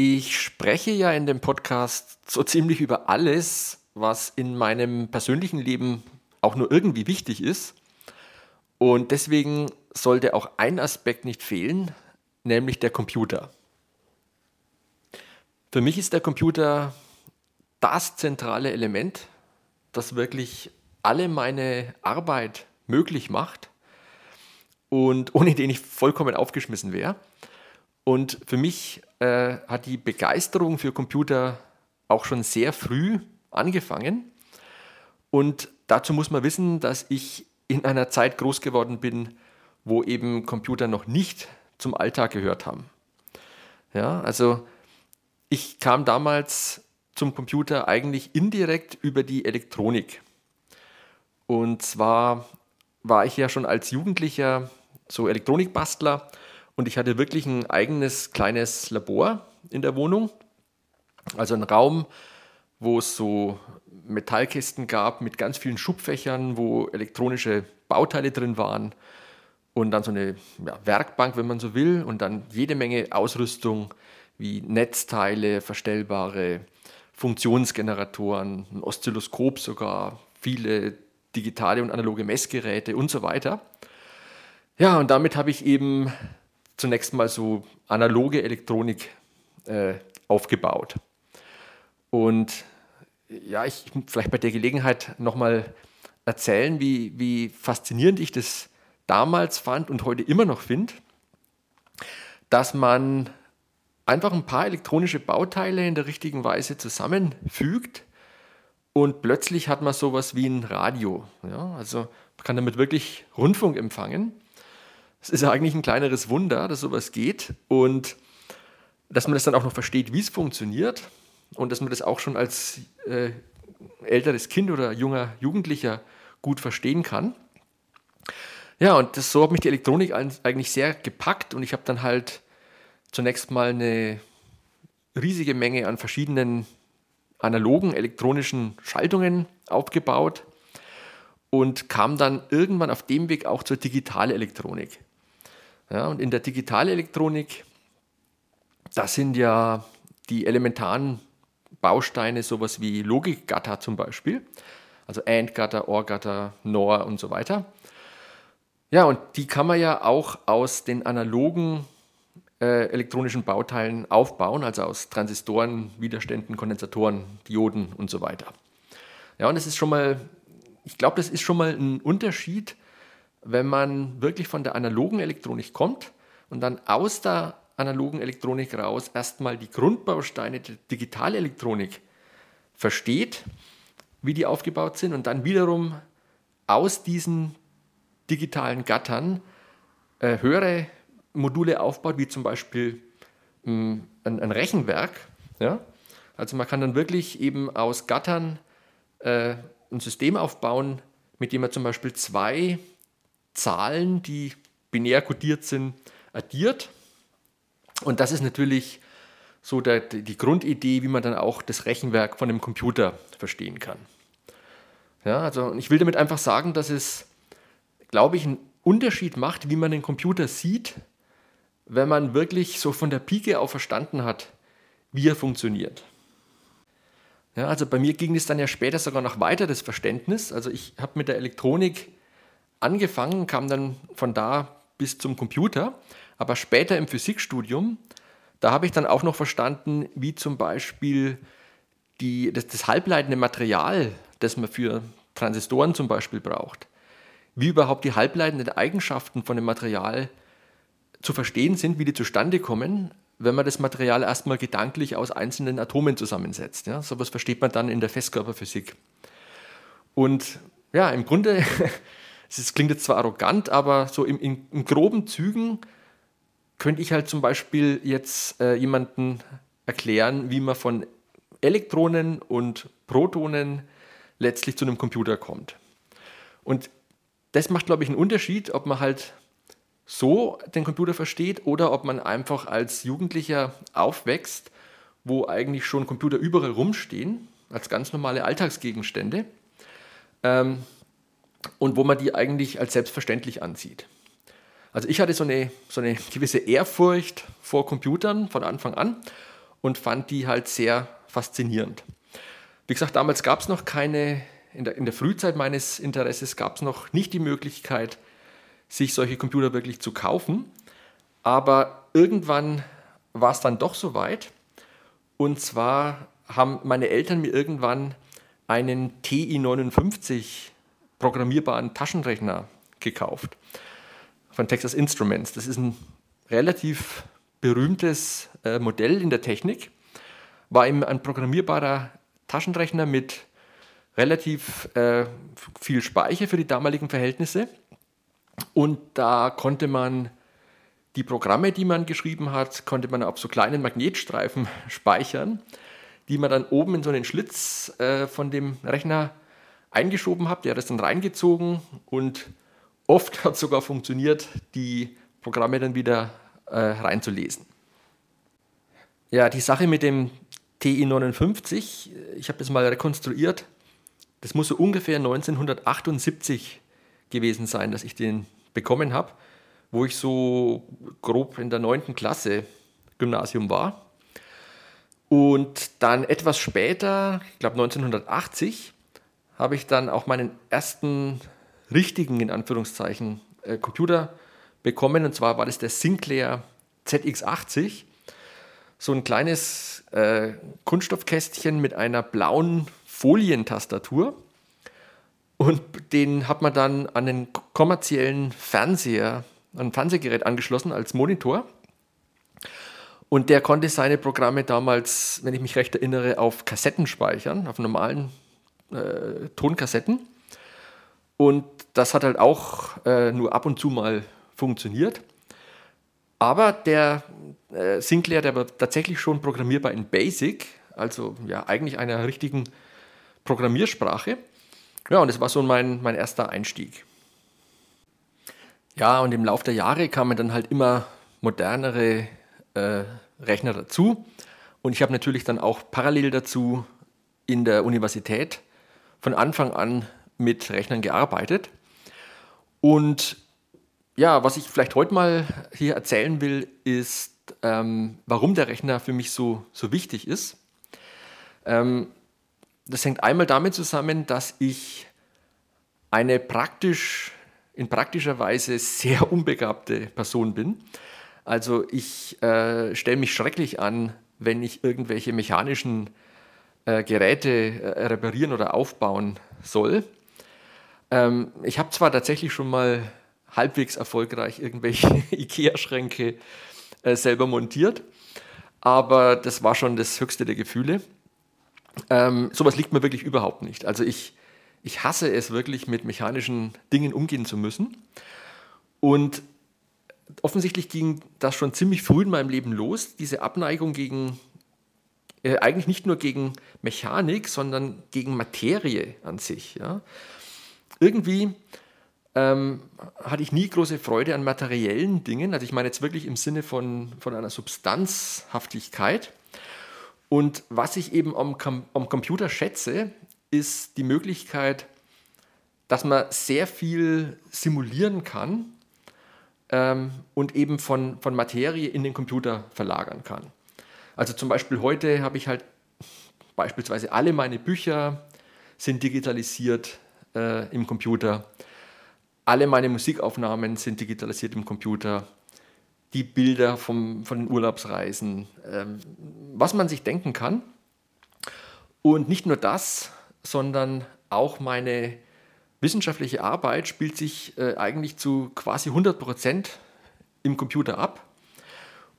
Ich spreche ja in dem Podcast so ziemlich über alles, was in meinem persönlichen Leben auch nur irgendwie wichtig ist. Und deswegen sollte auch ein Aspekt nicht fehlen, nämlich der Computer. Für mich ist der Computer das zentrale Element, das wirklich alle meine Arbeit möglich macht und ohne den ich vollkommen aufgeschmissen wäre. Und für mich äh, hat die Begeisterung für Computer auch schon sehr früh angefangen. Und dazu muss man wissen, dass ich in einer Zeit groß geworden bin, wo eben Computer noch nicht zum Alltag gehört haben. Ja, also ich kam damals zum Computer eigentlich indirekt über die Elektronik. Und zwar war ich ja schon als Jugendlicher so Elektronikbastler und ich hatte wirklich ein eigenes kleines Labor in der Wohnung. Also ein Raum, wo es so Metallkästen gab mit ganz vielen Schubfächern, wo elektronische Bauteile drin waren und dann so eine ja, Werkbank, wenn man so will, und dann jede Menge Ausrüstung wie Netzteile, verstellbare Funktionsgeneratoren, ein Oszilloskop sogar, viele digitale und analoge Messgeräte und so weiter. Ja, und damit habe ich eben zunächst mal so analoge Elektronik äh, aufgebaut. Und ja, ich vielleicht bei der Gelegenheit nochmal erzählen, wie, wie faszinierend ich das damals fand und heute immer noch finde, dass man einfach ein paar elektronische Bauteile in der richtigen Weise zusammenfügt und plötzlich hat man sowas wie ein Radio. Ja? Also man kann damit wirklich Rundfunk empfangen. Es ist eigentlich ein kleineres Wunder, dass sowas geht und dass man das dann auch noch versteht, wie es funktioniert und dass man das auch schon als äh, älteres Kind oder junger Jugendlicher gut verstehen kann. Ja, und das, so hat mich die Elektronik eigentlich sehr gepackt und ich habe dann halt zunächst mal eine riesige Menge an verschiedenen analogen elektronischen Schaltungen aufgebaut und kam dann irgendwann auf dem Weg auch zur Digitalelektronik. Ja, und in der Digitalelektronik, das sind ja die elementaren Bausteine, sowas wie Logikgatter zum Beispiel, also AND-Gatter, OR-Gatter, NOR und so weiter. Ja, und die kann man ja auch aus den analogen äh, elektronischen Bauteilen aufbauen, also aus Transistoren, Widerständen, Kondensatoren, Dioden und so weiter. Ja, und das ist schon mal, ich glaube, das ist schon mal ein Unterschied, wenn man wirklich von der analogen Elektronik kommt und dann aus der analogen Elektronik raus erstmal die Grundbausteine der Digitalelektronik versteht, wie die aufgebaut sind und dann wiederum aus diesen digitalen Gattern äh, höhere Module aufbaut, wie zum Beispiel mh, hm, ein, ein, Rechenwerk. Ja? Also man kann dann wirklich eben aus Gattern äh, ein System aufbauen, mit dem man zum Beispiel zwei Zahlen, die binär kodiert sind, addiert. Und das ist natürlich so der, die Grundidee, wie man dann auch das Rechenwerk von einem Computer verstehen kann. Ja, also ich will damit einfach sagen, dass es, glaube ich, einen Unterschied macht, wie man den Computer sieht, wenn man wirklich so von der Pike auf verstanden hat, wie er funktioniert. Ja, also bei mir ging es dann ja später sogar noch weiter, das Verständnis. Also ich habe mit der Elektronik angefangen, kam dann von da bis zum Computer, aber später im Physikstudium, da habe ich dann auch noch verstanden, wie zum Beispiel die, das, das halbleitende Material, das man für Transistoren zum Beispiel braucht, wie überhaupt die halbleitenden Eigenschaften von dem Material zu verstehen sind, wie die zustande kommen, wenn man das Material erstmal gedanklich aus einzelnen Atomen zusammensetzt. Ja, sowas versteht man dann in der Festkörperphysik. Und ja, im Grunde es klingt jetzt zwar arrogant, aber so im, in, in groben Zügen könnte ich halt zum Beispiel jetzt äh, jemanden erklären, wie man von Elektronen und Protonen letztlich zu einem Computer kommt. Und das macht, glaube ich, einen Unterschied, ob man halt so den Computer versteht oder ob man einfach als Jugendlicher aufwächst, wo eigentlich schon Computer überall rumstehen, als ganz normale Alltagsgegenstände. Ähm, und wo man die eigentlich als selbstverständlich ansieht. Also ich hatte so eine, so eine gewisse Ehrfurcht vor Computern von Anfang an und fand die halt sehr faszinierend. Wie gesagt, damals gab es noch keine, in der, in der Frühzeit meines Interesses gab es noch nicht die Möglichkeit, sich solche Computer wirklich zu kaufen. Aber irgendwann war es dann doch soweit. Und zwar haben meine Eltern mir irgendwann einen TI-59 programmierbaren Taschenrechner gekauft von Texas Instruments. Das ist ein relativ berühmtes äh, Modell in der Technik. War eben ein programmierbarer Taschenrechner mit relativ äh, viel Speicher für die damaligen Verhältnisse. Und da konnte man die Programme, die man geschrieben hat, konnte man auf so kleinen Magnetstreifen speichern, die man dann oben in so einen Schlitz äh, von dem Rechner eingeschoben hat. Der hat das dann reingezogen und oft hat es sogar funktioniert, die Programme dann wieder äh, reinzulesen. Ja, die Sache mit dem TI-59, ich habe das mal rekonstruiert, das muss so ungefähr 1978 gewesen sein, dass ich den bekommen habe, wo ich so grob in der 9. Klasse Gymnasium war. Und dann etwas später, ich glaube 1980, habe ich dann auch meinen ersten richtigen, in Anführungszeichen, äh, Computer bekommen. Und zwar war das der Sinclair ZX80. So ein kleines äh, Kunststoffkästchen mit einer blauen Folientastatur. Und den hat man dann an den kommerziellen Fernseher, an ein Fernsehgerät angeschlossen als Monitor. Und der konnte seine Programme damals, wenn ich mich recht erinnere, auf Kassetten speichern, auf normalen äh, Tonkassetten. Und das hat halt auch äh, nur ab und zu mal funktioniert. Aber der äh, Sinclair, der war tatsächlich schon programmierbar in Basic, also ja eigentlich einer richtigen Programmiersprache. Ja, und das war so mein, mein erster Einstieg. Ja, und im Laufe der Jahre kamen dann halt immer modernere äh, Rechner dazu. Und ich habe natürlich dann auch parallel dazu in der Universität von Anfang an mit Rechnern gearbeitet. Und ja, was ich vielleicht heute mal hier erzählen will, ist, ähm, warum der Rechner für mich so, so wichtig ist. Ähm, das hängt einmal damit zusammen, dass ich eine praktisch, in praktischer Weise sehr unbegabte Person bin. Also ich äh, stelle mich schrecklich an, wenn ich irgendwelche mechanischen äh, Geräte äh, reparieren oder aufbauen soll. Ähm, ich habe zwar tatsächlich schon mal halbwegs erfolgreich irgendwelche IKEA-Schränke äh, selber montiert, aber das war schon das höchste der Gefühle. Ähm, sowas liegt mir wirklich überhaupt nicht. Also ich, ich hasse es wirklich, mit mechanischen Dingen umgehen zu müssen. Und offensichtlich ging das schon ziemlich früh in meinem Leben los, diese Abneigung gegen, äh, eigentlich nicht nur gegen Mechanik, sondern gegen Materie an sich. Ja. Irgendwie ähm, hatte ich nie große Freude an materiellen Dingen, also ich meine jetzt wirklich im Sinne von, von einer Substanzhaftigkeit. Und was ich eben am, am Computer schätze, ist die Möglichkeit, dass man sehr viel simulieren kann ähm, und eben von, von Materie in den Computer verlagern kann. Also zum Beispiel heute habe ich halt beispielsweise alle meine Bücher sind digitalisiert äh, im Computer. Alle meine Musikaufnahmen sind digitalisiert im Computer. Die Bilder vom, von den Urlaubsreisen, ähm, was man sich denken kann. Und nicht nur das, sondern auch meine wissenschaftliche Arbeit spielt sich äh, eigentlich zu quasi 100 Prozent im Computer ab.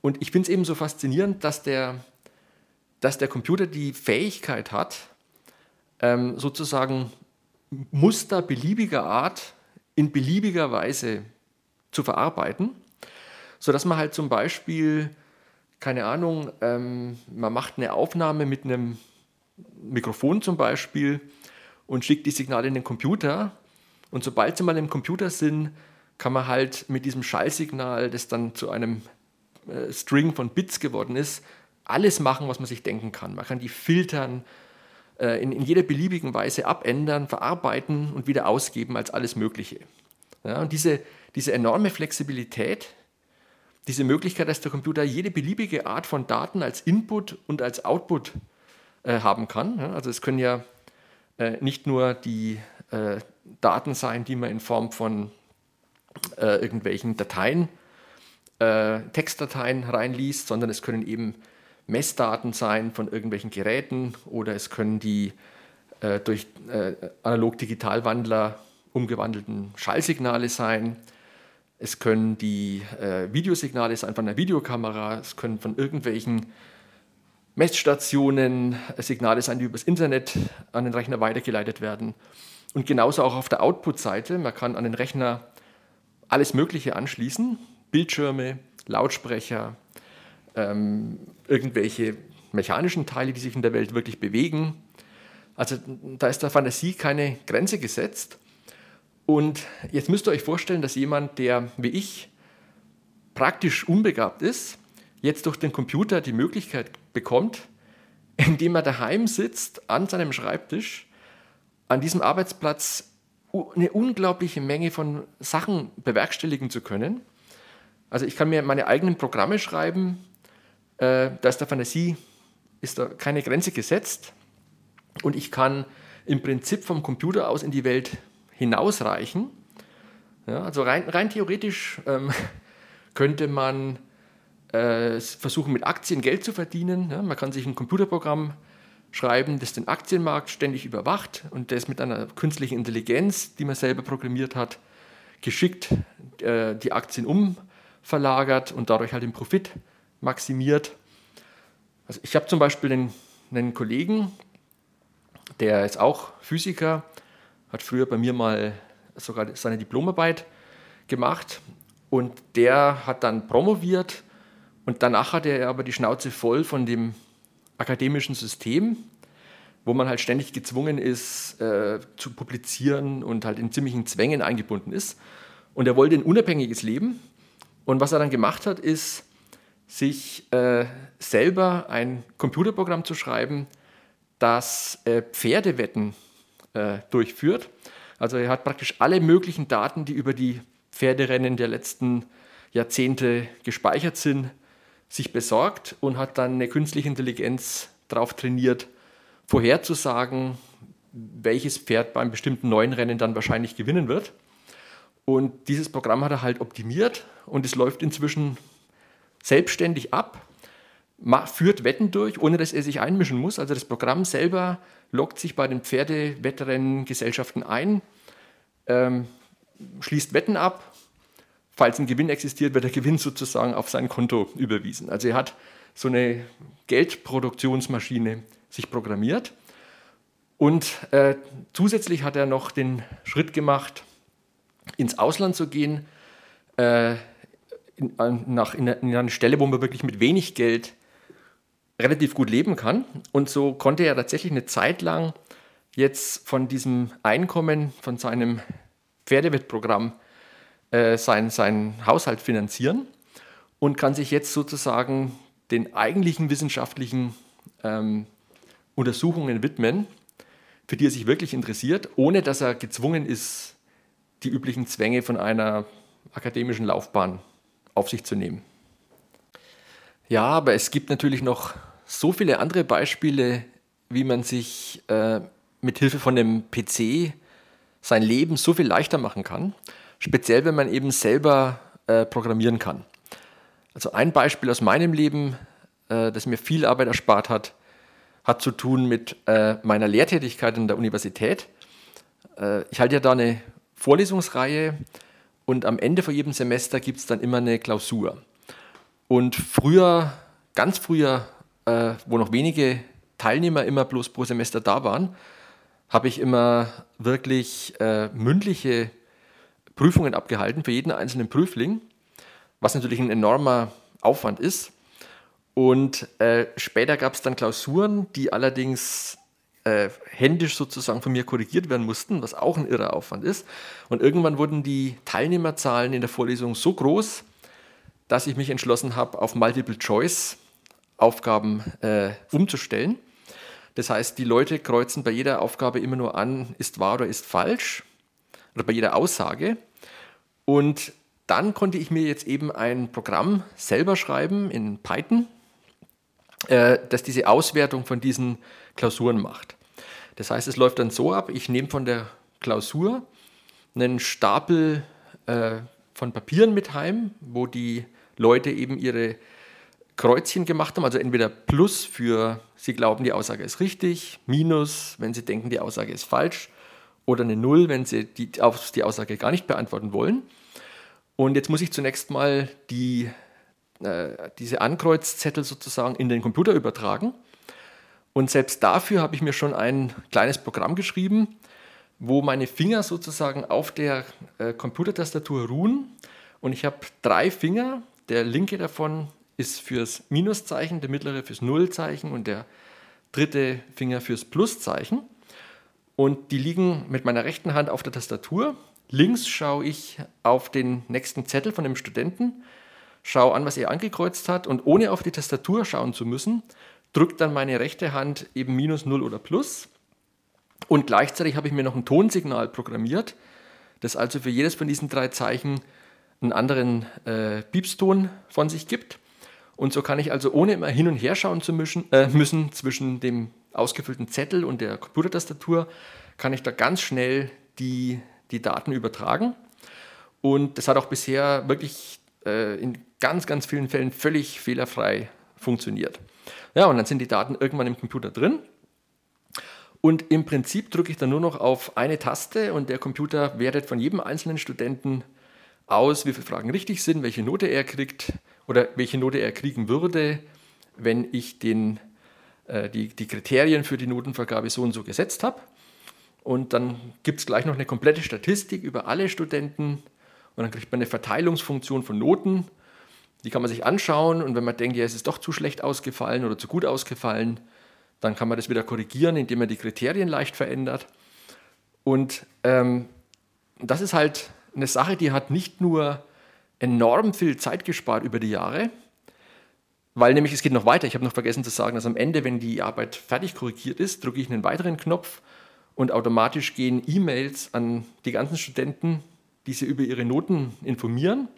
Und ich finde es eben so faszinierend, dass der, dass der Computer die Fähigkeit hat, ähm, sozusagen Muster beliebiger Art in beliebiger Weise zu verarbeiten, sodass man halt zum Beispiel, keine Ahnung, ähm, man macht eine Aufnahme mit einem Mikrofon zum Beispiel und schickt die Signale in den Computer. Und sobald sie mal im Computer sind, kann man halt mit diesem Schallsignal, das dann zu einem String von Bits geworden ist, alles machen, was man sich denken kann. Man kann die filtern, äh, in, in, jeder beliebigen Weise abändern, verarbeiten und wieder ausgeben als alles Mögliche. Ja, und diese, diese enorme Flexibilität, diese Möglichkeit, dass der Computer jede beliebige Art von Daten als Input und als Output äh, haben kann. Also es können ja äh, nicht nur die äh, Daten sein, die man in Form von äh, irgendwelchen Dateien, äh, Textdateien reinliest, sondern es können eben Messdaten sein von irgendwelchen Geräten oder es können die äh, durch analog-digital-Wandler umgewandelten Schallsignale sein. Es können die äh, Videosignale sein von einer Videokamera, es können von irgendwelchen Messstationen äh, Signale sein, die übers Internet an den Rechner weitergeleitet werden. Und genauso auch auf der Output-Seite. Man kann an den Rechner alles Mögliche anschließen: Bildschirme, Lautsprecher, ähm, irgendwelche mechanischen Teile, die sich in der Welt wirklich bewegen. Also da ist der Fantasie keine Grenze gesetzt. Und jetzt müsst ihr euch vorstellen, dass jemand, der wie ich praktisch unbegabt ist, jetzt durch den Computer die Möglichkeit bekommt, indem er daheim sitzt an seinem Schreibtisch, an diesem Arbeitsplatz eine unglaubliche Menge von Sachen bewerkstelligen zu können. Also ich kann mir meine eigenen Programme schreiben, äh, da ist der Fantasie ist da keine Grenze gesetzt und ich kann im Prinzip vom Computer aus in die Welt hinausreichen. Ja, also rein, rein theoretisch ähm, könnte man äh, versuchen, mit Aktien Geld zu verdienen. Ja, man kann sich ein Computerprogramm schreiben, das den Aktienmarkt ständig überwacht und das mit einer künstlichen Intelligenz, die man selber programmiert hat, geschickt äh, die Aktien umverlagert und dadurch halt den Profit maximiert. Also ich habe zum Beispiel einen, einen Kollegen, der ist auch Physiker hat früher bei mir mal sogar seine Diplomarbeit gemacht und der hat dann promoviert und danach hatte er aber die Schnauze voll von dem akademischen System, wo man halt ständig gezwungen ist äh, zu publizieren und halt in ziemlichen Zwängen eingebunden ist. Und er wollte ein unabhängiges Leben. Und was er dann gemacht hat, ist, sich äh, selber ein Computerprogramm zu schreiben, das äh, Pferdewetten äh, durchführt. Also er hat praktisch alle möglichen Daten, die über die Pferderennen der letzten Jahrzehnte gespeichert sind, sich besorgt und hat dann eine künstliche Intelligenz darauf trainiert, vorherzusagen, welches Pferd beim bestimmten neuen Rennen dann wahrscheinlich gewinnen wird. Und dieses Programm hat er halt optimiert und es läuft inzwischen selbstständig ab führt Wetten durch, ohne dass er sich einmischen muss. Also das Programm selber loggt sich bei den Pferdewettrennen-Gesellschaften ein, ähm, schließt Wetten ab. Falls ein Gewinn existiert, wird der Gewinn sozusagen auf sein Konto überwiesen. Also er hat so eine Geldproduktionsmaschine sich programmiert. Und äh, zusätzlich hat er noch den Schritt gemacht, ins Ausland zu gehen, äh, in, nach, in, eine Stelle, wo man wirklich mit wenig Geld relativ gut leben kann. Und so konnte er tatsächlich eine Zeit lang jetzt von diesem Einkommen, von seinem Pferdewettprogramm äh, sein, seinen Haushalt finanzieren und kann sich jetzt sozusagen den eigentlichen wissenschaftlichen ähm, Untersuchungen widmen, für die er sich wirklich interessiert, ohne dass er gezwungen ist, die üblichen Zwänge von einer akademischen Laufbahn auf sich zu nehmen. Ja, aber es gibt natürlich noch so viele andere Beispiele, wie man sich äh, mit Hilfe von einem PC sein Leben so viel leichter machen kann. Speziell, wenn man eben selber äh, programmieren kann. Also ein Beispiel aus meinem Leben, äh, das mir viel Arbeit erspart hat, hat zu tun mit äh, meiner Lehrtätigkeit in der Universität. Äh, ich halte ja da eine Vorlesungsreihe und am Ende von jedem Semester gibt es dann immer eine Klausur. Und früher, ganz früher, äh, wo noch wenige Teilnehmer immer bloß pro Semester da waren, habe ich immer wirklich äh, mündliche Prüfungen abgehalten für jeden einzelnen Prüfling, was natürlich ein enormer Aufwand ist. Und äh, später gab es dann Klausuren, die allerdings äh, händisch sozusagen von mir korrigiert werden mussten, was auch ein irrer Aufwand ist. Und irgendwann wurden die Teilnehmerzahlen in der Vorlesung so groß, dass ich mich entschlossen habe, auf Multiple Choice Aufgaben äh, umzustellen. Das heißt, die Leute kreuzen bei jeder Aufgabe immer nur an, ist wahr oder ist falsch, oder bei jeder Aussage. Und dann konnte ich mir jetzt eben ein Programm selber schreiben in Python, äh, das diese Auswertung von diesen Klausuren macht. Das heißt, es läuft dann so ab, ich nehme von der Klausur einen Stapel äh, von Papieren mit heim, wo die Leute eben ihre Kreuzchen gemacht haben, also entweder Plus für, sie glauben, die Aussage ist richtig, Minus, wenn sie denken, die Aussage ist falsch, oder eine Null, wenn sie die, die Aussage gar nicht beantworten wollen. Und jetzt muss ich zunächst mal die, äh, diese Ankreuzzettel sozusagen in den Computer übertragen. Und selbst dafür habe ich mir schon ein kleines Programm geschrieben, wo meine Finger sozusagen auf der äh, Computertastatur ruhen. Und ich habe drei Finger. Der linke davon ist fürs Minuszeichen, der mittlere fürs Nullzeichen und der dritte Finger fürs Pluszeichen. Und die liegen mit meiner rechten Hand auf der Tastatur. Links schaue ich auf den nächsten Zettel von dem Studenten, schaue an, was er angekreuzt hat und ohne auf die Tastatur schauen zu müssen, drückt dann meine rechte Hand eben Minus, Null oder Plus. Und gleichzeitig habe ich mir noch ein Tonsignal programmiert, das also für jedes von diesen drei Zeichen einen anderen äh, Piepston von sich gibt. Und so kann ich also ohne immer hin und her schauen zu müssen, äh, müssen zwischen dem ausgefüllten Zettel und der Computertastatur, kann ich da ganz schnell die, die Daten übertragen. Und das hat auch bisher wirklich äh, in ganz, ganz vielen Fällen völlig fehlerfrei funktioniert. Ja, und dann sind die Daten irgendwann im Computer drin. Und im Prinzip drücke ich dann nur noch auf eine Taste und der Computer wertet von jedem einzelnen Studenten aus, wie viele Fragen richtig sind, welche Note er kriegt oder welche Note er kriegen würde, wenn ich den, äh, die, die Kriterien für die Notenvergabe so und so gesetzt habe. Und dann gibt es gleich noch eine komplette Statistik über alle Studenten und dann kriegt man eine Verteilungsfunktion von Noten die kann man sich anschauen und wenn man denkt, ja, es ist doch zu schlecht ausgefallen oder zu gut ausgefallen, dann kann man das wieder korrigieren, indem man die Kriterien leicht verändert. Und ähm, das ist halt eine Sache, die hat nicht nur enorm viel Zeit gespart über die Jahre, weil nämlich es geht noch weiter. Ich habe noch vergessen zu sagen, dass am Ende, wenn die Arbeit fertig korrigiert ist, drücke ich einen weiteren Knopf und automatisch gehen E-Mails an die ganzen Studenten, die sie über ihre Noten informieren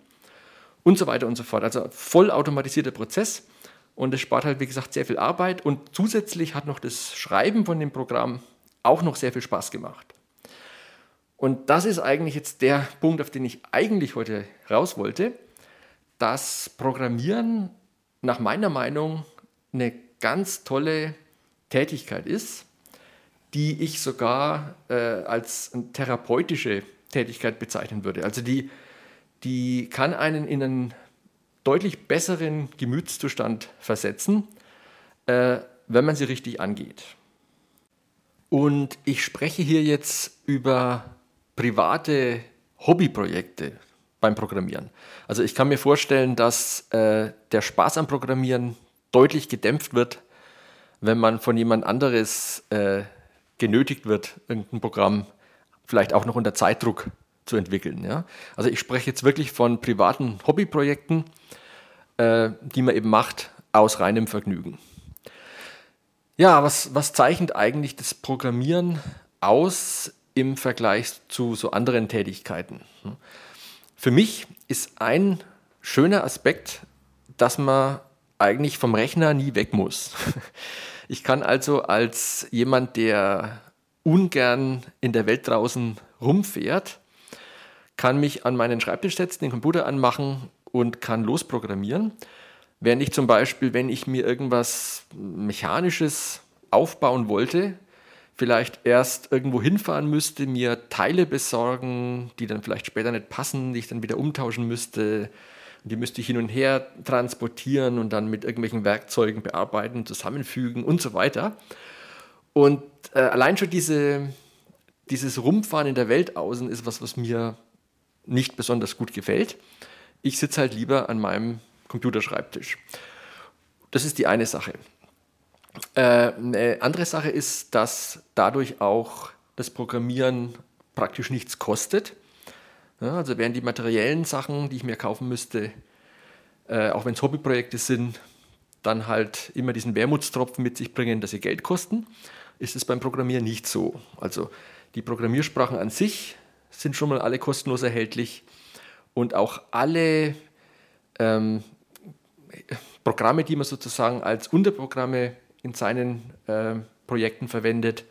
und so weiter und so fort. Also vollautomatisierter Prozess und es spart halt, wie gesagt, sehr viel Arbeit und zusätzlich hat noch das Schreiben von dem Programm auch noch sehr viel Spaß gemacht. Und das ist eigentlich jetzt der Punkt, auf den ich eigentlich heute raus wollte, dass Programmieren nach meiner Meinung eine ganz tolle Tätigkeit ist, die ich sogar äh, als therapeutische Tätigkeit bezeichnen würde. Also die die kann einen in einen deutlich besseren Gemütszustand versetzen, äh, wenn man sie richtig angeht. Und ich spreche hier jetzt über private Hobbyprojekte beim Programmieren. Also ich kann mir vorstellen, dass äh, der Spaß am Programmieren deutlich gedämpft wird, wenn man von jemand anderes äh, genötigt wird, irgendein Programm vielleicht auch noch unter Zeitdruck zu entwickeln. Ja? Also ich spreche jetzt wirklich von privaten Hobbyprojekten, äh, die man eben macht aus reinem Vergnügen. Ja, was, was zeichnet eigentlich das Programmieren aus im Vergleich zu so anderen Tätigkeiten? Für mich ist ein schöner Aspekt, dass man eigentlich vom Rechner nie weg muss. Ich kann also als jemand, der ungern in der Welt draußen rumfährt, kann mich an meinen Schreibtisch setzen, den Computer anmachen und kann losprogrammieren. Während ich zum Beispiel, wenn ich mir irgendwas Mechanisches aufbauen wollte, vielleicht erst irgendwo hinfahren müsste, mir Teile besorgen, die dann vielleicht später nicht passen, die ich dann wieder umtauschen müsste. Die müsste ich hin und her transportieren und dann mit irgendwelchen Werkzeugen bearbeiten, zusammenfügen und so weiter. Und äh, allein schon diese, dieses Rumfahren in der Welt außen ist was, was mir nicht besonders gut gefällt. Ich sitze halt lieber an meinem Computerschreibtisch. Das ist die eine Sache. Äh, eine andere Sache ist, dass dadurch auch das Programmieren praktisch nichts kostet. Ja, also während die materiellen Sachen, die ich mir kaufen müsste, äh, auch wenn es Hobbyprojekte sind, dann halt immer diesen Wermutstropfen mit sich bringen, dass sie Geld kosten, ist es beim Programmieren nicht so. Also die Programmiersprachen an sich sind schon mal alle kostenlos erhältlich. und auch alle ähm, Programme, die man sozusagen als Unterprogramme in seinen äh, Projekten verwendet,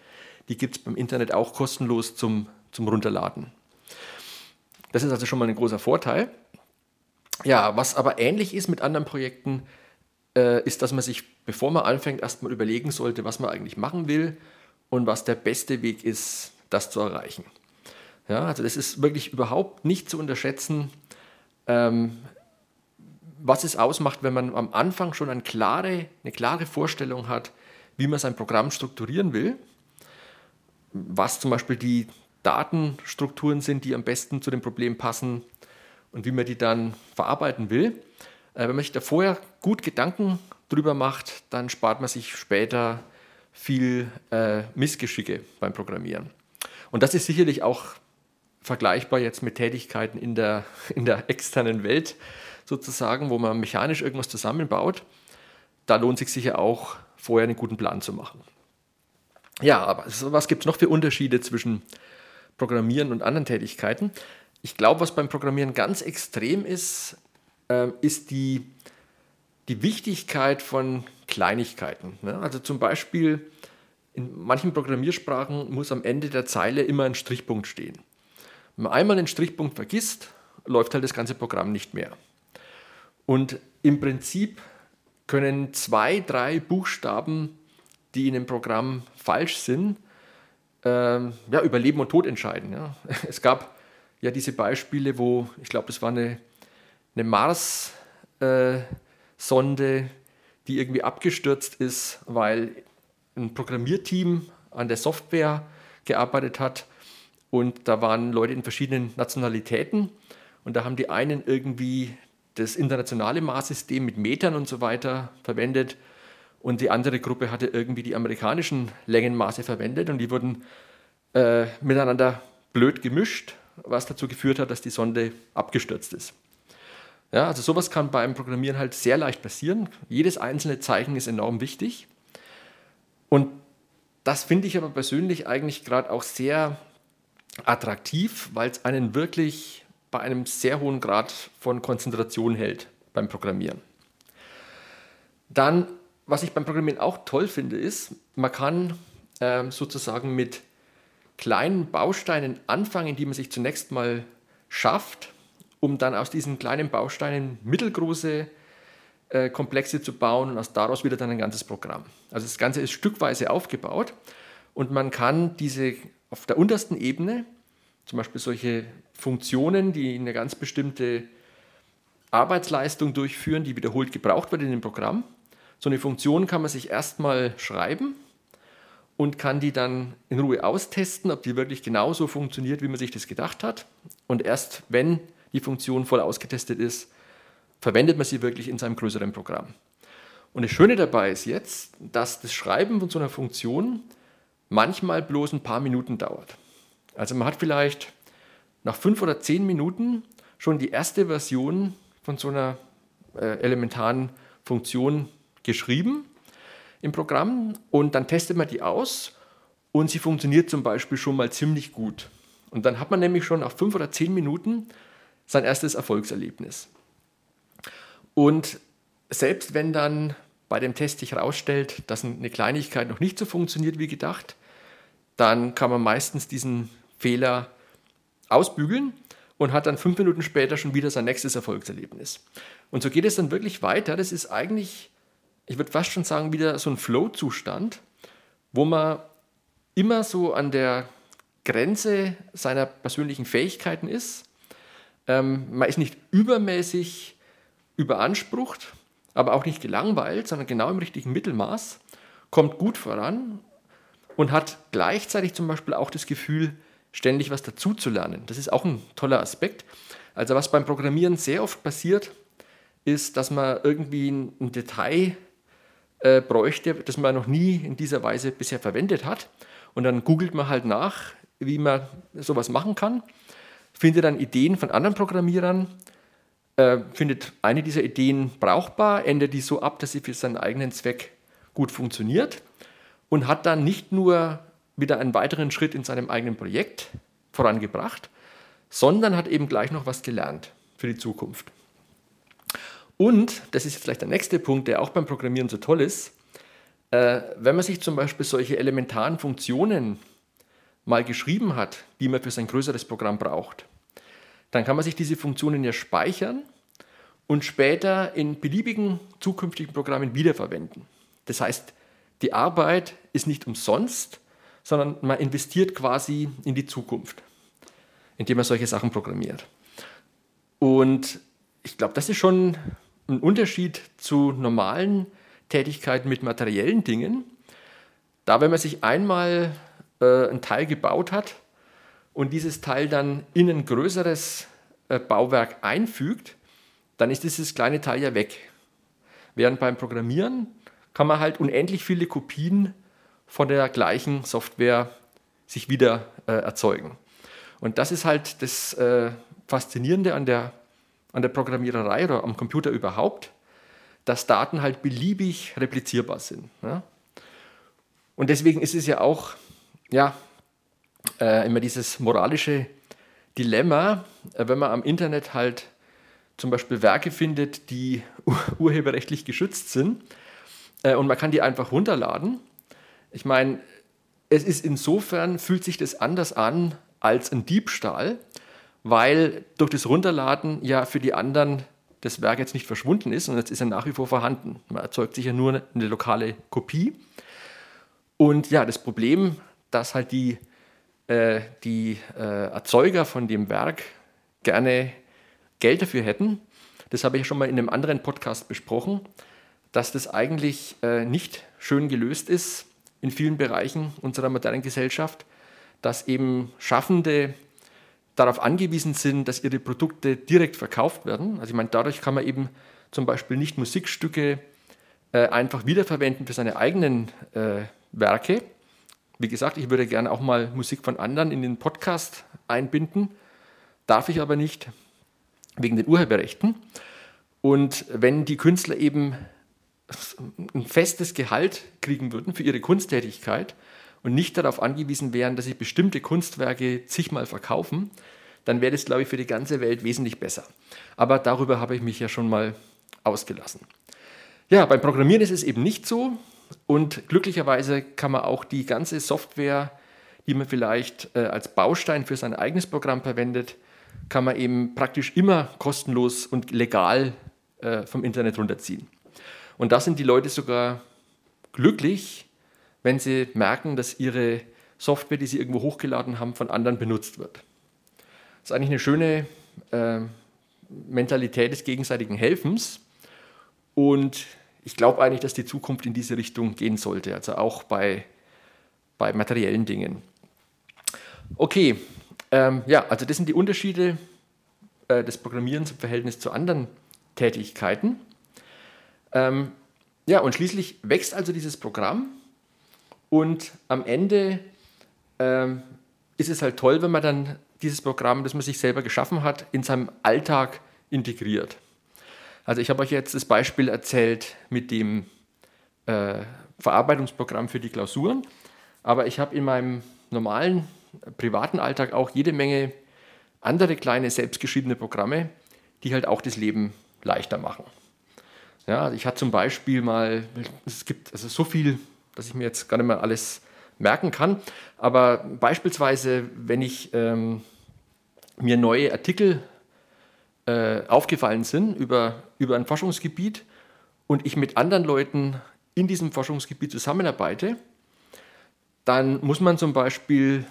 die gibt es beim Internet auch kostenlos zum, zum Runterladen. Das ist also schon mal ein großer Vorteil. Ja, was aber ähnlich ist mit anderen Projekten, äh, ist, dass man sich, bevor man anfängt, erstmal überlegen sollte, was man eigentlich machen will und was der beste Weg ist, das zu erreichen. Ja, also das ist wirklich überhaupt nicht zu unterschätzen, ähm, was es ausmacht, wenn man am Anfang schon eine klare, eine klare Vorstellung hat, wie man sein Programm strukturieren will, was zum Beispiel die Datenstrukturen sind, die am besten zu dem Problem passen und wie man die dann verarbeiten will. Äh, wenn man sich da vorher gut Gedanken drüber macht, dann spart man sich später viel äh, Missgeschicke beim Programmieren. Und das ist sicherlich auch vergleichbar jetzt mit Tätigkeiten in der, in der externen Welt sozusagen, wo man mechanisch irgendwas zusammenbaut. Da lohnt sich sicher auch, vorher einen guten Plan zu machen. Ja, aber was gibt es noch für Unterschiede zwischen Programmieren und anderen Tätigkeiten? Ich glaube, was beim Programmieren ganz extrem ist, äh, ist die, die Wichtigkeit von Kleinigkeiten. Ne? Also zum Beispiel in manchen Programmiersprachen muss am Ende der Zeile immer ein Strichpunkt stehen. Wenn man einmal den Strichpunkt vergisst, läuft halt das ganze Programm nicht mehr. Und im Prinzip können zwei, drei Buchstaben, die in dem Programm falsch sind, ähm, ja, über Leben und Tod entscheiden. Ja. Es gab ja diese Beispiele, wo, ich glaube, das war eine, eine Mars-Sonde, äh, die irgendwie abgestürzt ist, weil ein Programmierteam an der Software gearbeitet hat und da waren Leute in verschiedenen Nationalitäten und da haben die einen irgendwie das internationale Maßsystem mit Metern und so weiter verwendet und die andere Gruppe hatte irgendwie die amerikanischen Längenmaße verwendet und die wurden äh, miteinander blöd gemischt, was dazu geführt hat, dass die Sonde abgestürzt ist. Ja, also sowas kann beim Programmieren halt sehr leicht passieren. Jedes einzelne Zeichen ist enorm wichtig. Und das finde ich aber persönlich eigentlich gerade auch sehr attraktiv, weil es einen wirklich bei einem sehr hohen Grad von Konzentration hält beim Programmieren. Dann, was ich beim Programmieren auch toll finde, ist, man kann äh, sozusagen mit kleinen Bausteinen anfangen, die man sich zunächst mal schafft, um dann aus diesen kleinen Bausteinen mittelgroße äh, Komplexe zu bauen und aus daraus wieder dann ein ganzes Programm. Also das Ganze ist stückweise aufgebaut und man kann diese auf der untersten Ebene, zum Beispiel solche Funktionen, die eine ganz bestimmte Arbeitsleistung durchführen, die wiederholt gebraucht wird in dem Programm. So eine Funktion kann man sich erstmal schreiben und kann die dann in Ruhe austesten, ob die wirklich genauso funktioniert, wie man sich das gedacht hat. Und erst wenn die Funktion voll ausgetestet ist, verwendet man sie wirklich in seinem größeren Programm. Und das Schöne dabei ist jetzt, dass das Schreiben von so einer Funktion manchmal bloß ein paar Minuten dauert. Also man hat vielleicht nach fünf oder zehn Minuten schon die erste Version von so einer äh, elementaren Funktion geschrieben im Programm und dann testet man die aus und sie funktioniert zum Beispiel schon mal ziemlich gut. Und dann hat man nämlich schon nach fünf oder zehn Minuten sein erstes Erfolgserlebnis. Und selbst wenn dann bei dem Test sich herausstellt, dass eine Kleinigkeit noch nicht so funktioniert wie gedacht, dann kann man meistens diesen Fehler ausbügeln und hat dann fünf Minuten später schon wieder sein nächstes Erfolgserlebnis. Und so geht es dann wirklich weiter. Das ist eigentlich ich würde fast schon sagen, wieder so ein Flow-Zustand, wo man immer so an der Grenze seiner persönlichen Fähigkeiten ist. Ähm, man ist nicht übermäßig überansprucht, aber auch nicht gelangweilt, sondern genau im richtigen Mittelmaß, kommt gut voran und hat gleichzeitig zum Beispiel auch das Gefühl, ständig was dazuzulernen. Das ist auch ein toller Aspekt. Also was beim Programmieren sehr oft passiert, ist, dass man irgendwie ein Detail äh, bräuchte, das man noch nie in dieser Weise bisher verwendet hat. Und dann googelt man halt nach, wie man sowas machen kann, findet dann Ideen von anderen Programmierern, äh, findet eine dieser Ideen brauchbar, ändert die so ab, dass sie für seinen eigenen Zweck gut funktioniert und hat dann nicht nur wieder einen weiteren Schritt in seinem eigenen Projekt vorangebracht, sondern hat eben gleich noch was gelernt für die Zukunft. Und, das ist jetzt vielleicht der nächste Punkt, der auch beim Programmieren so toll ist, äh, wenn man sich zum Beispiel solche elementaren Funktionen mal geschrieben hat, die man für sein größeres Programm braucht, dann kann man sich diese Funktionen ja speichern und später in beliebigen zukünftigen Programmen wiederverwenden. Das heißt, die Arbeit ist nicht umsonst, sondern man investiert quasi in die Zukunft, indem man solche Sachen programmiert. Und ich glaube, das ist schon ein Unterschied zu normalen Tätigkeiten mit materiellen Dingen. Da, wenn man sich einmal äh, ein Teil gebaut hat und dieses Teil dann in ein größeres äh, Bauwerk einfügt, dann ist dieses kleine Teil ja weg. Während beim Programmieren kann man halt unendlich viele Kopien von der gleichen Software sich wieder äh, erzeugen. Und das ist halt das äh, Faszinierende an der, an der Programmiererei oder am Computer überhaupt, dass Daten halt beliebig replizierbar sind. Ja? Und deswegen ist es ja auch ja, äh, immer dieses moralische Dilemma, äh, wenn man am Internet halt zum Beispiel Werke findet, die urheberrechtlich geschützt sind äh, und man kann die einfach runterladen. Ich meine, es ist insofern, fühlt sich das anders an als ein Diebstahl, weil durch das Runterladen ja für die anderen das Werk jetzt nicht verschwunden ist und jetzt ist er nach wie vor vorhanden. Man erzeugt sich ja nur eine lokale Kopie. Und ja, das Problem, dass halt die, äh, die äh, Erzeuger von dem Werk gerne Geld dafür hätten, das habe ich schon mal in einem anderen Podcast besprochen, dass das eigentlich äh, nicht schön gelöst ist in vielen Bereichen unserer modernen Gesellschaft, dass eben Schaffende darauf angewiesen sind, dass ihre Produkte direkt verkauft werden. Also ich meine, dadurch kann man eben zum Beispiel nicht Musikstücke äh, einfach wiederverwenden für seine eigenen äh, Werke. Wie gesagt, ich würde gerne auch mal Musik von anderen in den Podcast einbinden, darf ich aber nicht wegen den Urheberrechten. Und wenn die Künstler eben ein festes Gehalt kriegen würden für ihre Kunsttätigkeit und nicht darauf angewiesen wären, dass sie bestimmte Kunstwerke zigmal verkaufen, dann wäre das, glaube ich, für die ganze Welt wesentlich besser. Aber darüber habe ich mich ja schon mal ausgelassen. Ja, beim Programmieren ist es eben nicht so und glücklicherweise kann man auch die ganze Software, die man vielleicht äh, als Baustein für sein eigenes Programm verwendet, kann man eben praktisch immer kostenlos und legal äh, vom Internet runterziehen. Und da sind die Leute sogar glücklich, wenn sie merken, dass ihre Software, die sie irgendwo hochgeladen haben, von anderen benutzt wird. Das ist eigentlich eine schöne äh, Mentalität des gegenseitigen Helfens. Und ich glaube eigentlich, dass die Zukunft in diese Richtung gehen sollte, also auch bei, bei materiellen Dingen. Okay, ähm, ja, also das sind die Unterschiede äh, des Programmierens im Verhältnis zu anderen Tätigkeiten. Ähm, ja, und schließlich wächst also dieses Programm und am Ende ähm, ist es halt toll, wenn man dann dieses Programm, das man sich selber geschaffen hat, in seinem Alltag integriert. Also ich habe euch jetzt das Beispiel erzählt mit dem äh, Verarbeitungsprogramm für die Klausuren, aber ich habe in meinem normalen privaten Alltag auch jede Menge andere kleine selbstgeschriebene Programme, die halt auch das Leben leichter machen. Ja, ich hatte zum Beispiel mal, es gibt also so viel, dass ich mir jetzt gar nicht mehr alles merken kann, aber beispielsweise, wenn ich ähm, mir neue Artikel äh, aufgefallen sind über, über ein Forschungsgebiet und ich mit anderen Leuten in diesem Forschungsgebiet zusammenarbeite, dann muss man zum Beispiel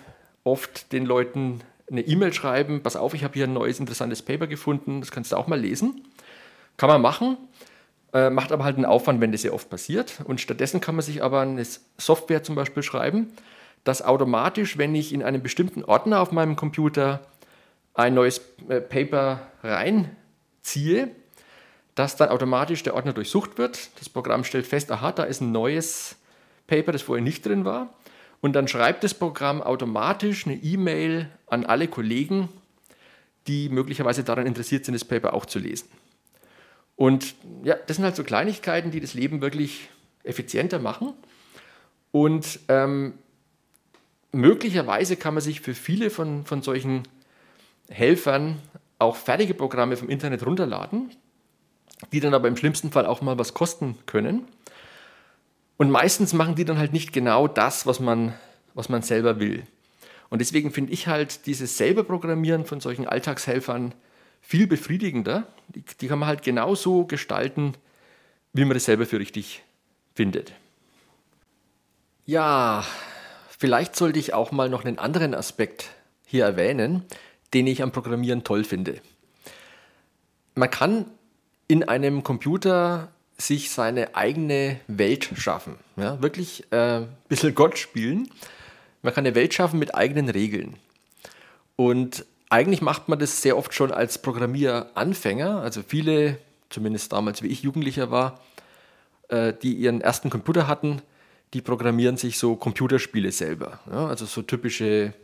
oft den Leuten eine E-Mail schreiben, pass auf, ich habe hier ein neues interessantes Paper gefunden, das kannst du auch mal lesen. Kann man machen, äh, macht aber halt einen Aufwand, wenn das sehr oft passiert. Und stattdessen kann man sich aber eine Software zum Beispiel schreiben, dass automatisch, wenn ich in einen bestimmten Ordner auf meinem Computer ein neues äh, Paper reinziehe, dass dann automatisch der Ordner durchsucht wird. Das Programm stellt fest, aha, da ist ein neues Paper, das vorher nicht drin war. Und dann schreibt das Programm automatisch eine E-Mail an alle Kollegen, die möglicherweise daran interessiert sind, das Paper auch zu lesen. Und ja, das sind halt so Kleinigkeiten, die das Leben wirklich effizienter machen. Und ähm, möglicherweise kann man sich für viele von, von solchen Helfern auch fertige Programme vom Internet runterladen, die dann aber im schlimmsten Fall auch mal was kosten können. Und meistens machen die dann halt nicht genau das, was man, was man selber will. Und deswegen finde ich halt dieses selber Programmieren von solchen Alltagshelfern viel befriedigender. Die, die kann man halt genauso gestalten, wie man das selber für richtig findet. Ja, vielleicht sollte ich auch mal noch einen anderen Aspekt hier erwähnen, den ich am Programmieren toll finde. Man kann in einem Computer sich seine eigene Welt schaffen. Ja, wirklich äh, ein bisschen Gott spielen. Man kann eine Welt schaffen mit eigenen Regeln. Und eigentlich macht man das sehr oft schon als Programmieranfänger. Also viele, zumindest damals wie ich Jugendlicher war, äh, die ihren ersten Computer hatten, die programmieren sich so Computerspiele selber. Ja, also so typische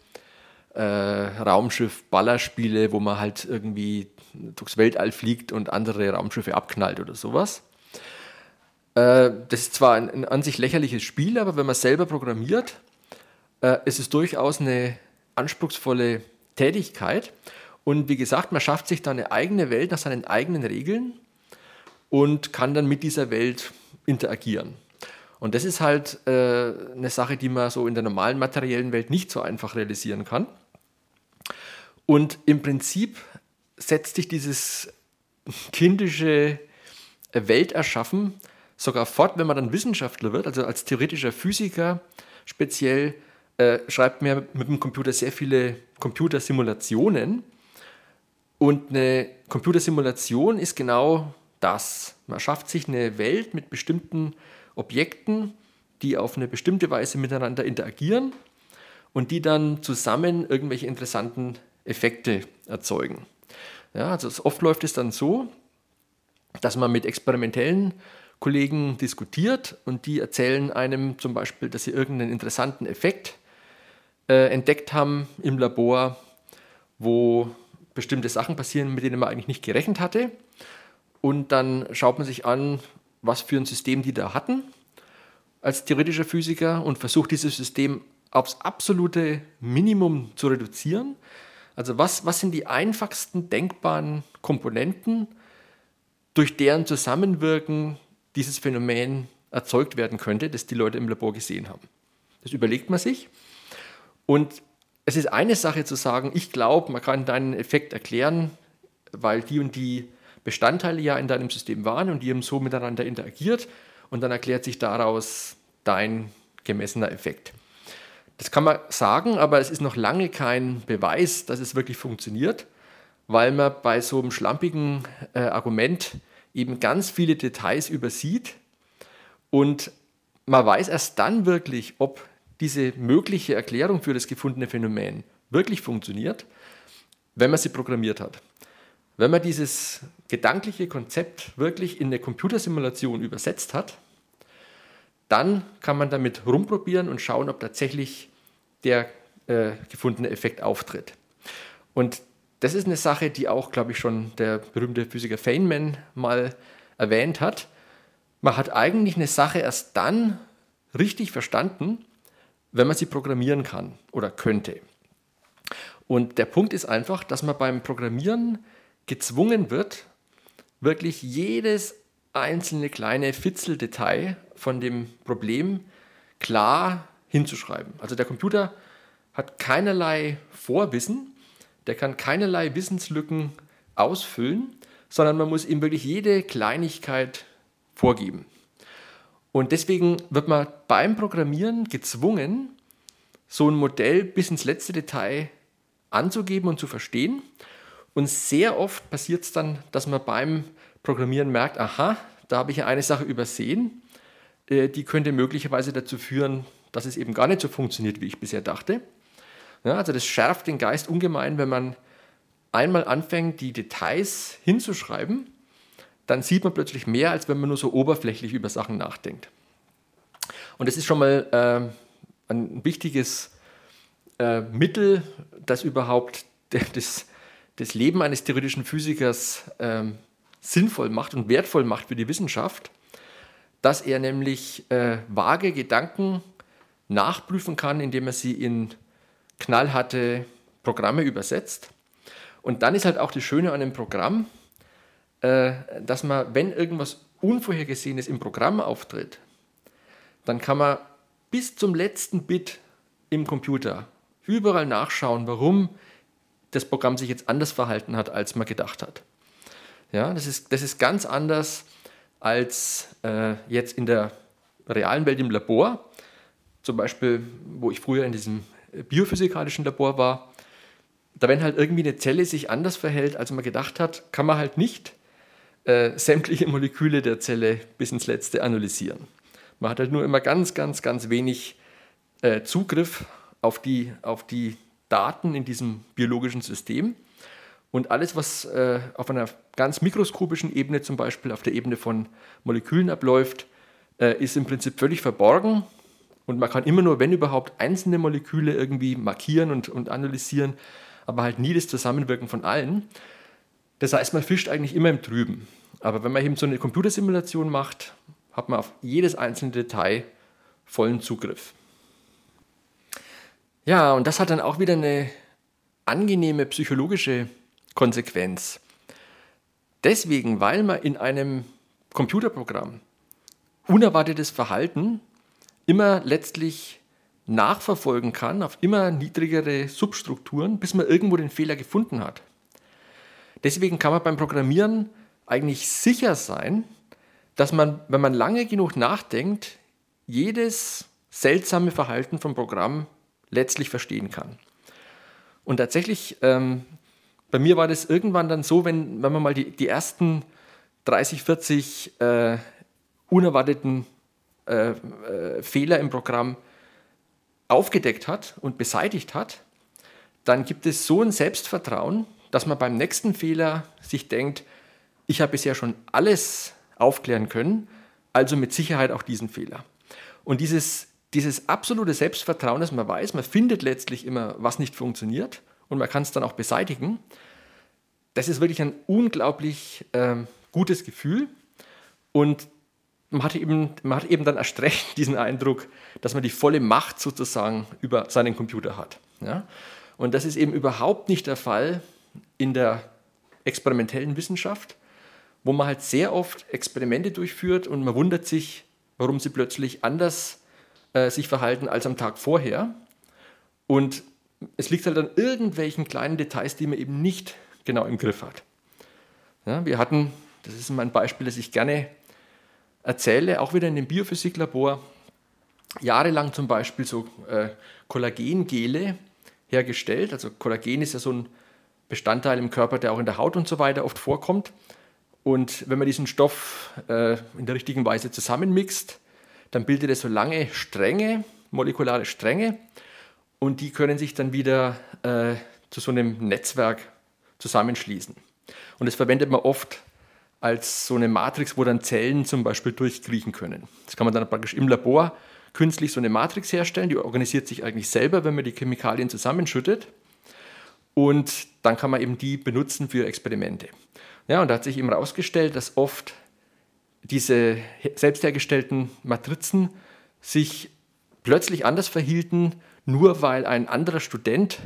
äh, Raumschiff-Ballerspiele, wo man halt irgendwie durchs Weltall fliegt und andere Raumschiffe abknallt oder sowas. Äh, das ist zwar ein, ein, an sich lächerliches Spiel, aber wenn man selber programmiert, äh, ist es durchaus eine anspruchsvolle Tätigkeit. Und wie gesagt, man schafft sich da eine eigene Welt nach seinen eigenen Regeln und kann dann mit dieser Welt interagieren. Und das ist halt äh, eine Sache, die man so in der normalen materiellen Welt nicht so einfach realisieren kann. Und im Prinzip setzt sich dieses kindische Welterschaffen sogar fort, wenn man dann Wissenschaftler wird, also als theoretischer Physiker speziell, äh, schreibt man mit dem Computer sehr viele Computersimulationen. Und eine Computersimulation ist genau das. Man schafft sich eine Welt mit bestimmten Objekten, die auf eine bestimmte Weise miteinander interagieren und die dann zusammen irgendwelche interessanten Effekte erzeugen. Ja, also oft läuft es dann so, dass man mit experimentellen Kollegen diskutiert und die erzählen einem zum Beispiel, dass sie irgendeinen interessanten Effekt äh, entdeckt haben im Labor, wo bestimmte Sachen passieren, mit denen man eigentlich nicht gerechnet hatte. Und dann schaut man sich an, was für ein System die da hatten als theoretischer Physiker und versucht dieses System aufs absolute Minimum zu reduzieren, also was, was sind die einfachsten denkbaren Komponenten, durch deren Zusammenwirken dieses Phänomen erzeugt werden könnte, das die Leute im Labor gesehen haben. Das überlegt man sich. Und es ist eine Sache zu sagen, ich glaube, man kann deinen Effekt erklären, weil die und die Bestandteile ja in deinem System waren und die haben so miteinander interagiert und dann erklärt sich daraus dein gemessener Effekt. Das kann man sagen, aber es ist noch lange kein Beweis, dass es wirklich funktioniert, weil man bei so einem schlampigen äh, Argument eben ganz viele Details übersieht und man weiß erst dann wirklich, ob diese mögliche Erklärung für das gefundene Phänomen wirklich funktioniert, wenn man sie programmiert hat. Wenn man dieses gedankliche Konzept wirklich in eine Computersimulation übersetzt hat, dann kann man damit rumprobieren und schauen, ob tatsächlich der äh, gefundene Effekt auftritt. Und das ist eine Sache, die auch, glaube ich, schon der berühmte Physiker Feynman mal erwähnt hat. Man hat eigentlich eine Sache erst dann richtig verstanden, wenn man sie programmieren kann oder könnte. Und der Punkt ist einfach, dass man beim Programmieren gezwungen wird, wirklich jedes einzelne kleine Fitzeldetail von dem Problem klar hinzuschreiben. Also der Computer hat keinerlei Vorwissen, der kann keinerlei Wissenslücken ausfüllen, sondern man muss ihm wirklich jede Kleinigkeit vorgeben. Und deswegen wird man beim Programmieren gezwungen, so ein Modell bis ins letzte Detail anzugeben und zu verstehen. Und sehr oft passiert es dann, dass man beim Programmieren merkt, aha, da habe ich ja eine Sache übersehen, äh, die könnte möglicherweise dazu führen, dass es eben gar nicht so funktioniert, wie ich bisher dachte. Ja, also das schärft den Geist ungemein, wenn man einmal anfängt, die Details hinzuschreiben, dann sieht man plötzlich mehr, als wenn man nur so oberflächlich über Sachen nachdenkt. Und das ist schon mal äh, ein wichtiges äh, Mittel, das überhaupt das, das Leben eines theoretischen Physikers äh, sinnvoll macht und wertvoll macht für die Wissenschaft, dass er nämlich äh, vage Gedanken nachprüfen kann, indem er sie in knallharte Programme übersetzt. Und dann ist halt auch das Schöne an dem Programm, äh, dass man, wenn irgendwas Unvorhergesehenes im Programm auftritt, dann kann man bis zum letzten Bit im Computer überall nachschauen, warum das Programm sich jetzt anders verhalten hat, als man gedacht hat. Ja, das ist, das ist ganz anders als äh, jetzt in der realen Welt im Labor. Zum Beispiel, wo ich früher in diesem biophysikalischen Labor war. Da, wenn halt irgendwie eine Zelle sich anders verhält, als man gedacht hat, kann man halt nicht äh, sämtliche Moleküle der Zelle bis ins Letzte analysieren. Man hat halt nur immer ganz, ganz, ganz wenig äh, Zugriff auf die, auf die Daten in diesem biologischen System. Und alles, was äh, auf einer ganz mikroskopischen Ebene, zum Beispiel auf der Ebene von Molekülen abläuft, äh, ist im Prinzip völlig verborgen. Und man kann immer nur, wenn überhaupt, einzelne Moleküle irgendwie markieren und, und analysieren, aber halt nie das Zusammenwirken von allen. Das heißt, man fischt eigentlich immer im Trüben. Aber wenn man eben so eine Computersimulation macht, hat man auf jedes einzelne Detail vollen Zugriff. Ja, und das hat dann auch wieder eine angenehme psychologische Konsequenz. Deswegen, weil man in einem Computerprogramm unerwartetes Verhalten immer letztlich nachverfolgen kann auf immer niedrigere Substrukturen, bis man irgendwo den Fehler gefunden hat. Deswegen kann man beim Programmieren eigentlich sicher sein, dass man, wenn man lange genug nachdenkt, jedes seltsame Verhalten vom Programm letztlich verstehen kann. Und tatsächlich, ähm, bei mir war das irgendwann dann so, wenn, wenn man mal die, die ersten 30, 40 äh, unerwarteten äh, äh, Fehler im Programm aufgedeckt hat und beseitigt hat, dann gibt es so ein Selbstvertrauen, dass man beim nächsten Fehler sich denkt, ich habe bisher schon alles aufklären können, also mit Sicherheit auch diesen Fehler. Und dieses, dieses absolute Selbstvertrauen, dass man weiß, man findet letztlich immer, was nicht funktioniert und man kann es dann auch beseitigen, das ist wirklich ein unglaublich äh, gutes Gefühl. Und man hat, eben, man hat eben dann erst recht diesen Eindruck, dass man die volle Macht sozusagen über seinen Computer hat. Ja? Und das ist eben überhaupt nicht der Fall in der experimentellen Wissenschaft, wo man halt sehr oft Experimente durchführt und man wundert sich, warum sie plötzlich anders äh, sich verhalten als am Tag vorher. Und es liegt halt an irgendwelchen kleinen Details, die man eben nicht genau im Griff hat. Ja, wir hatten, das ist mal ein Beispiel, das ich gerne erzähle, auch wieder in dem Biophysiklabor, jahrelang zum Beispiel so äh, Kollagengele hergestellt. Also Kollagen ist ja so ein Bestandteil im Körper, der auch in der Haut und so weiter oft vorkommt. Und wenn man diesen Stoff äh, in der richtigen Weise zusammenmixt, dann bildet er so lange Stränge, molekulare Stränge, und die können sich dann wieder äh, zu so einem Netzwerk zusammenschließen. Und das verwendet man oft als so eine Matrix, wo dann Zellen zum Beispiel durchkriechen können. Das kann man dann praktisch im Labor künstlich so eine Matrix herstellen, die organisiert sich eigentlich selber, wenn man die Chemikalien zusammenschüttet. Und dann kann man eben die benutzen für Experimente. Ja, und da hat sich eben herausgestellt, dass oft diese selbst hergestellten Matrizen sich plötzlich anders verhielten, nur weil ein anderer Student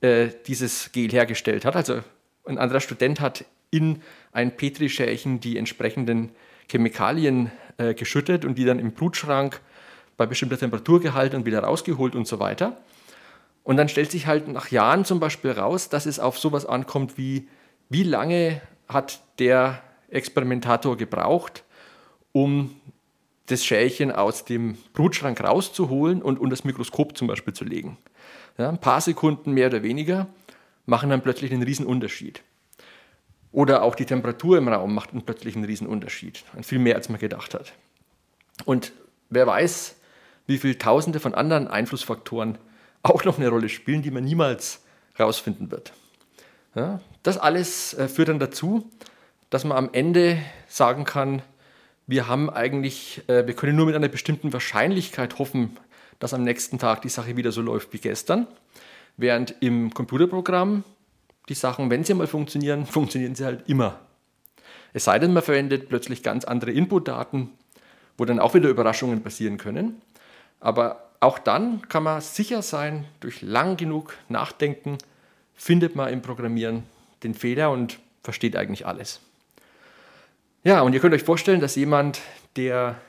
äh, dieses Gel hergestellt hat. Also ein anderer Student hat in ein Petrischälchen die entsprechenden Chemikalien äh, geschüttet und die dann im Blutschrank bei bestimmter Temperatur gehalten und wieder rausgeholt und so weiter. Und dann stellt sich halt nach Jahren zum Beispiel raus, dass es auf sowas ankommt wie, wie lange hat der Experimentator gebraucht, um das Schälchen aus dem Blutschrank rauszuholen und unter das Mikroskop zum Beispiel zu legen. Ja, ein paar Sekunden mehr oder weniger machen dann plötzlich einen riesen Unterschied. Oder auch die Temperatur im Raum macht einen riesen Unterschied. Viel mehr, als man gedacht hat. Und wer weiß, wie viele Tausende von anderen Einflussfaktoren auch noch eine Rolle spielen, die man niemals herausfinden wird. Ja, das alles äh, führt dann dazu, dass man am Ende sagen kann, wir haben eigentlich, äh, wir können nur mit einer bestimmten Wahrscheinlichkeit hoffen, dass am nächsten Tag die Sache wieder so läuft wie gestern. Während im Computerprogramm die Sachen, wenn sie mal funktionieren, funktionieren sie halt immer. Es sei denn, man verwendet plötzlich ganz andere Inputdaten, wo dann auch wieder Überraschungen passieren können. Aber auch dann kann man sicher sein, durch lang genug Nachdenken findet man im Programmieren den Fehler und versteht eigentlich alles. Ja, und ihr könnt euch vorstellen, dass jemand, der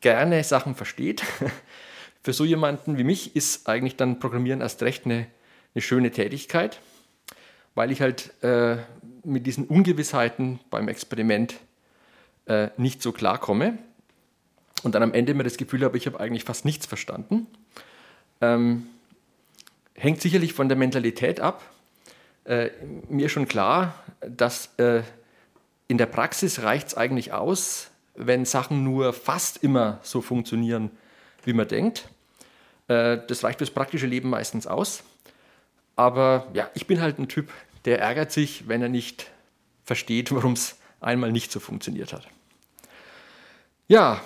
gerne Sachen versteht, für so jemanden wie mich ist eigentlich dann Programmieren erst recht eine, eine schöne Tätigkeit, weil ich halt äh, mit diesen Ungewissheiten beim Experiment äh, nicht so klarkomme und dann am Ende mir das Gefühl habe, ich habe eigentlich fast nichts verstanden. Ähm, hängt sicherlich von der Mentalität ab. Äh, mir schon klar, dass äh, in der Praxis reicht es eigentlich aus, wenn Sachen nur fast immer so funktionieren, wie man denkt. Äh, das reicht fürs praktische Leben meistens aus. Aber ja, ich bin halt ein Typ, der ärgert sich, wenn er nicht versteht, warum es einmal nicht so funktioniert hat. Ja,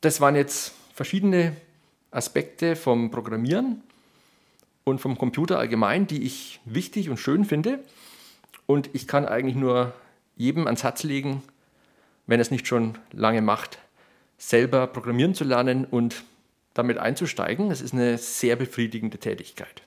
das waren jetzt verschiedene Aspekte vom Programmieren und vom Computer allgemein, die ich wichtig und schön finde. Und ich kann eigentlich nur jedem ans Herz legen, wenn es nicht schon lange macht, selber programmieren zu lernen und damit einzusteigen. Das ist eine sehr befriedigende Tätigkeit.